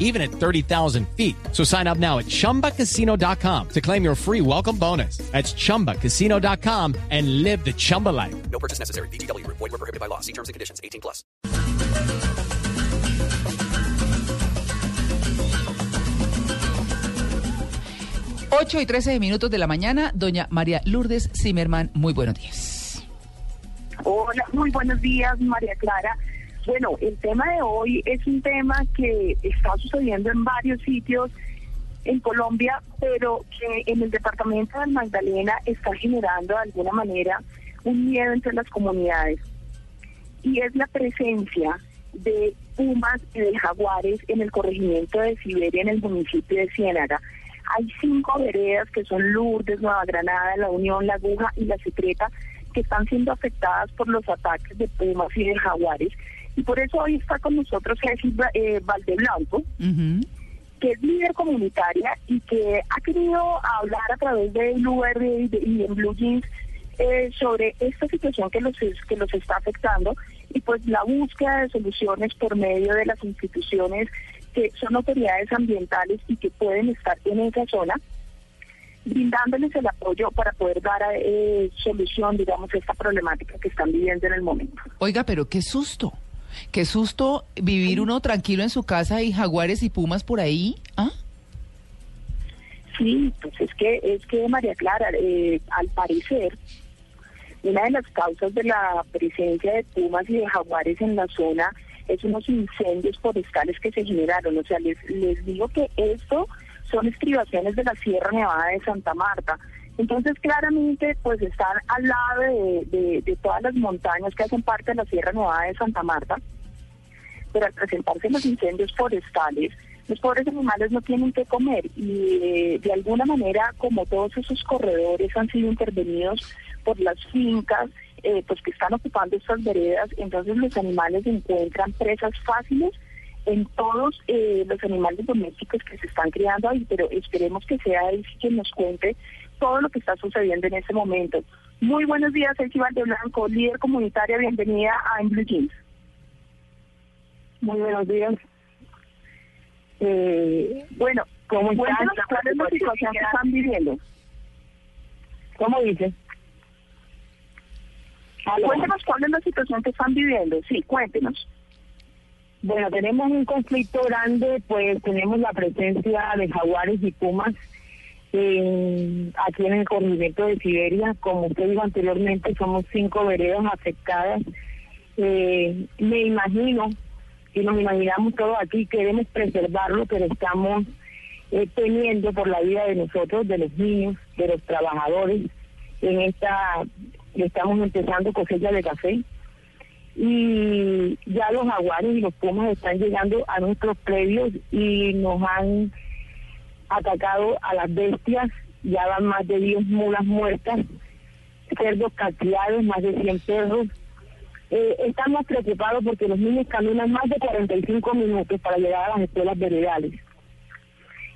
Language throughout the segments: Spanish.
even at 30,000 feet. So sign up now at chumbacasino.com to claim your free welcome bonus. That's chumbacasino.com and live the Chumba life. No purchase necessary. BGW. Void were prohibited by law. See terms and conditions. 18 plus. Ocho y 13 minutos de la mañana, doña María Lourdes Zimmerman, muy buenos días. Hola, muy buenos días, María Clara. Bueno, el tema de hoy es un tema que está sucediendo en varios sitios en Colombia, pero que en el departamento del Magdalena está generando de alguna manera un miedo entre las comunidades. Y es la presencia de pumas y de jaguares en el corregimiento de Siberia, en el municipio de Ciénaga. Hay cinco veredas que son Lourdes, Nueva Granada, La Unión, La Aguja y La Secreta que están siendo afectadas por los ataques de pumas y de jaguares. Y por eso hoy está con nosotros Ceci eh, Valdeblanco, que es líder comunitaria y que ha querido hablar a través de UR y, de, y en Blue Jeans eh, sobre esta situación que los, que los está afectando y pues la búsqueda de soluciones por medio de las instituciones que son autoridades ambientales y que pueden estar en esa zona, brindándoles el apoyo para poder dar eh, solución, digamos, a esta problemática que están viviendo en el momento. Oiga, pero qué susto. Qué susto vivir uno tranquilo en su casa y jaguares y pumas por ahí. ¿Ah? Sí, pues es que, es que María Clara, eh, al parecer, una de las causas de la presencia de pumas y de jaguares en la zona es unos incendios forestales que se generaron. O sea, les, les digo que esto son estribaciones de la Sierra Nevada de Santa Marta. Entonces, claramente, pues están al lado de, de, todas las montañas que hacen parte de la Sierra Nevada de Santa Marta, pero al presentarse los incendios forestales, los pobres animales no tienen que comer y eh, de alguna manera, como todos esos corredores han sido intervenidos por las fincas, eh, pues que están ocupando estas veredas, entonces los animales encuentran presas fáciles en todos eh, los animales domésticos que se están criando ahí, pero esperemos que sea él quien nos cuente todo lo que está sucediendo en este momento. Muy buenos días, Elsie Blanco, líder comunitaria, bienvenida a En Blue Jeans. Muy buenos días. Eh, bueno, ¿cómo están? ¿Cuál es la situación que están viviendo? ¿Cómo dice? Cuéntenos cuál es la situación que están viviendo. Sí, cuéntenos. Bueno, tenemos un conflicto grande, pues tenemos la presencia de jaguares y pumas aquí en el corregimiento de Siberia. Como usted dijo anteriormente, somos cinco veredas afectadas. Eh, me imagino, y nos imaginamos todos aquí, queremos preservarlo, pero estamos eh, teniendo por la vida de nosotros, de los niños, de los trabajadores, en esta estamos empezando cosecha de café y ya los jaguares y los pumas están llegando a nuestros predios y nos han atacado a las bestias, ya van más de 10 mulas muertas, cerdos castigados, más de 100 perros. Eh, estamos preocupados porque los niños caminan más de 45 minutos para llegar a las escuelas veredales.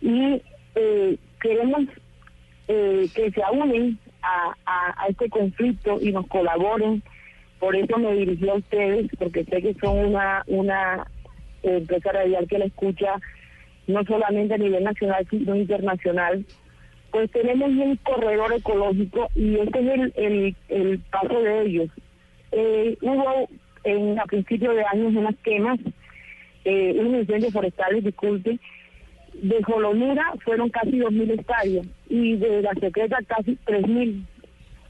Y eh, queremos eh, que se unen a, a, este conflicto y nos colaboren. Por eso me dirigí a ustedes, porque sé que son una, una empresa radial que la escucha no solamente a nivel nacional, sino internacional. Pues tenemos un corredor ecológico y este es el, el, el paso de ellos. Eh, hubo en, a principios de años unas quemas, eh, unos incendios forestales, disculpe, de Jolonura fueron casi 2.000 hectáreas y de la secreta casi 3.000,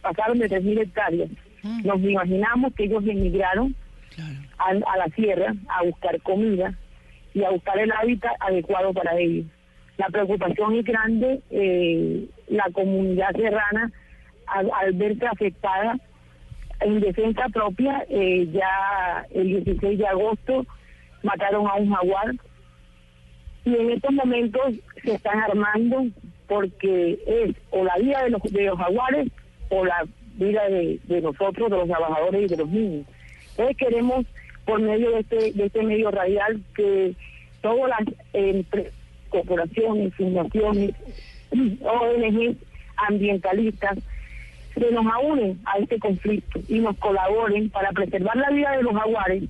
pasaron de 3.000 hectáreas. Mm. Nos imaginamos que ellos emigraron a, la sierra a buscar comida y a buscar el hábitat adecuado para ellos. La preocupación es grande, eh, la comunidad serrana al, verse afectada en defensa propia, eh, ya el 16 de agosto mataron a un jaguar y en estos momentos se están armando porque es o la vida de los, de los jaguares o la vida de, nosotros, de los trabajadores y de los niños. Entonces queremos por medio de este, de este medio radial que todas las corporaciones, fundaciones, ONG ambientalistas se nos unen a este conflicto y nos colaboren para preservar la vida de los jaguares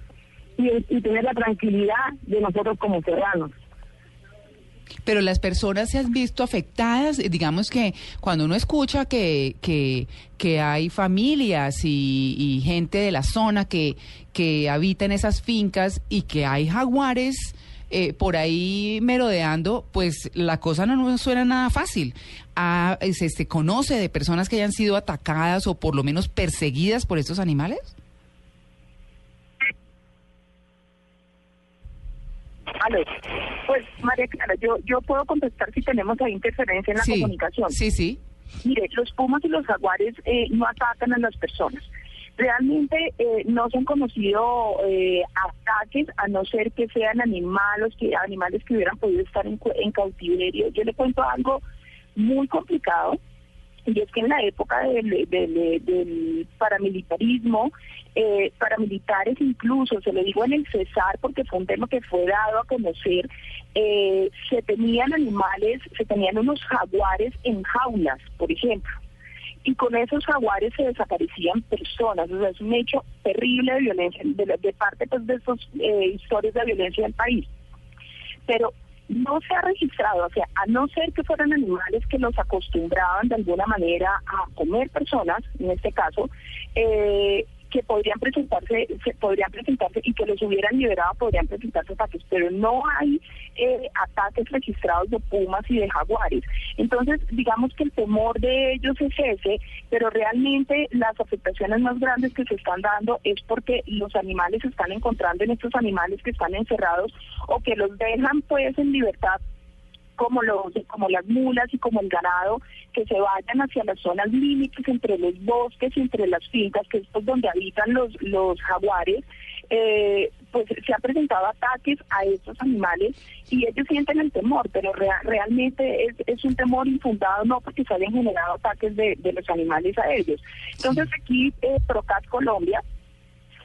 y, y tener la tranquilidad de nosotros como ciudadanos. Pero las personas se han visto afectadas, eh, digamos que cuando uno escucha que, que, que hay familias y, gente de la zona que, que habita en esas fincas y que hay jaguares eh, por ahí merodeando, pues la cosa no suena nada fácil. Ah, ¿se, ¿Se conoce de personas que hayan sido atacadas o por lo menos perseguidas por estos animales? Aló. Pues, María Clara, yo, yo puedo contestar si tenemos ahí interferencia en la sí, comunicación. sí, sí. Mire, los pumas y los jaguares eh, no atacan a las personas. Realmente eh, no se han conocido eh, ataques a no ser que sean animales que animales que hubieran podido estar en, en cautiverio. Yo le cuento algo muy complicado y es que en la época del, paramilitarismo, eh, paramilitares incluso, se lo digo en el Cesar porque fue un tema que fue dado a conocer, eh, se tenían animales, se tenían unos jaguares en jaulas, por ejemplo. Y con esos jaguares se desaparecían personas, o sea, es un hecho terrible de violencia, de, de parte pues, de estas historias de violencia del país pero no se ha registrado, o sea, a no ser que fueran animales que los acostumbraban de alguna manera a comer personas, en este caso, eh, que podrían presentarse, se podrían presentarse y que los hubieran liberado, podrían presentarse ataques, pero no hay eh, ataques registrados de pumas y de jaguares. Entonces, digamos que el temor de ellos es ese, pero realmente las afectaciones más grandes que se están dando es porque los animales se están encontrando en estos animales que están encerrados o que los dejan pues en libertad como los como las mulas y como el ganado que se vayan hacia las zonas límites entre los bosques y entre las fincas que es pues, donde habitan los los jaguares eh, pues se han presentado ataques a estos animales y ellos sienten el temor pero rea- realmente es, es un temor infundado no porque se hayan generado ataques de, de los animales a ellos. Entonces aquí eh, Procat Colombia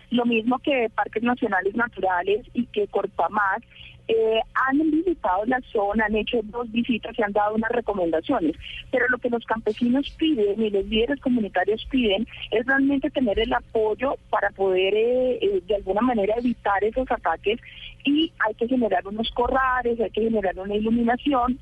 lo mismo que Parques Nacionales Naturales y que Corpamar, eh, han visitado la zona, han hecho dos visitas y han dado unas recomendaciones. Pero lo que los campesinos piden y los líderes comunitarios piden es realmente tener el apoyo para poder eh, eh, de alguna manera evitar esos ataques y hay que generar unos corrales, hay que generar una iluminación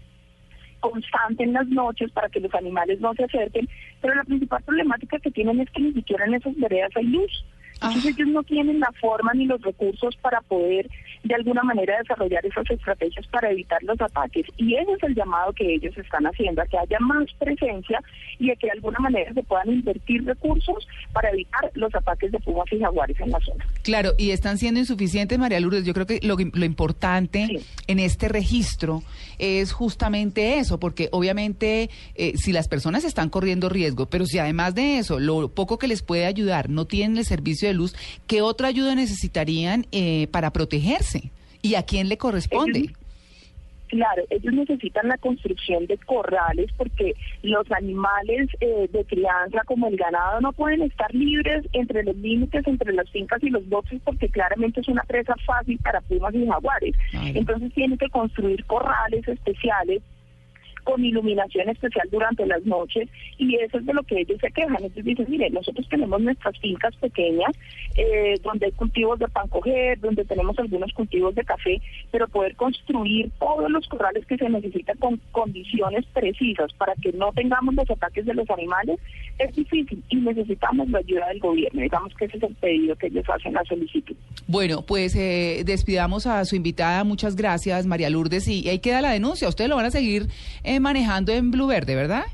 constante en las noches para que los animales no se acerquen, pero la principal problemática que tienen es que ni siquiera en esas veredas hay luz. Entonces ellos no tienen la forma ni los recursos para poder de alguna manera desarrollar esas estrategias para evitar los ataques. Y ese es el llamado que ellos están haciendo, a que haya más presencia y a que de alguna manera se puedan invertir recursos para evitar los ataques de pumas y jaguares en la zona. Claro, y están siendo insuficientes, María Lourdes. Yo creo que lo, lo importante Sí. en este registro es justamente eso, porque obviamente eh, si las personas están corriendo riesgo, pero si además de eso, lo poco que les puede ayudar, no tienen el servicio de luz, ¿qué otra ayuda necesitarían eh, para protegerse? ¿Y a quién le corresponde? Ellos- Claro, ellos necesitan la construcción de corrales porque los animales eh, de crianza como el ganado no pueden estar libres entre los límites entre las fincas y los bosques porque claramente es una presa fácil para pumas y jaguares. Entonces tienen que construir corrales especiales con iluminación especial durante las noches y eso es de lo que ellos se quejan. Entonces dicen, mire, nosotros tenemos nuestras fincas pequeñas eh, donde hay cultivos de pan coger, donde tenemos algunos cultivos de café, pero poder construir todos los corrales que se necesitan con condiciones precisas para que no tengamos los ataques de los animales es difícil y necesitamos la ayuda del gobierno. Digamos que ese es el pedido que ellos hacen la solicitud. Bueno, pues eh, despidamos a su invitada. Muchas gracias, María Lourdes. Y ahí queda la denuncia. Ustedes lo van a seguir eh, manejando en Blue Verde, ¿verdad?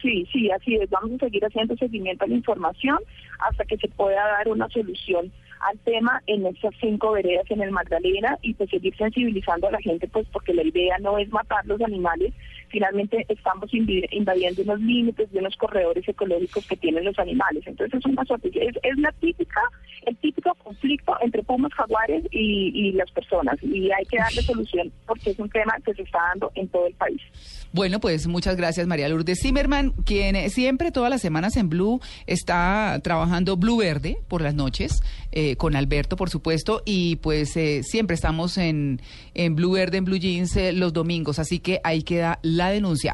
Sí, sí, así es. Vamos a seguir haciendo seguimiento a la información hasta que se pueda dar una solución al tema en estas cinco veredas en el Magdalena y pues seguir sensibilizando a la gente, pues porque la idea no es matar los animales, finalmente estamos invadiendo unos límites de unos corredores ecológicos que tienen los animales. Entonces es una es, es la típica, el típico conflicto entre pumas, jaguares y, y las personas y hay que darle solución porque es un tema que se está dando en todo el país. Bueno, pues muchas gracias, María Lourdes Zimmerman, quien siempre, todas las semanas en Blue, está trabajando Blue Verde por las noches. Eh, con Alberto, por supuesto, y pues eh, siempre estamos en, en Blue Verde, en Blue Jeans eh, los domingos, así que ahí queda la denuncia.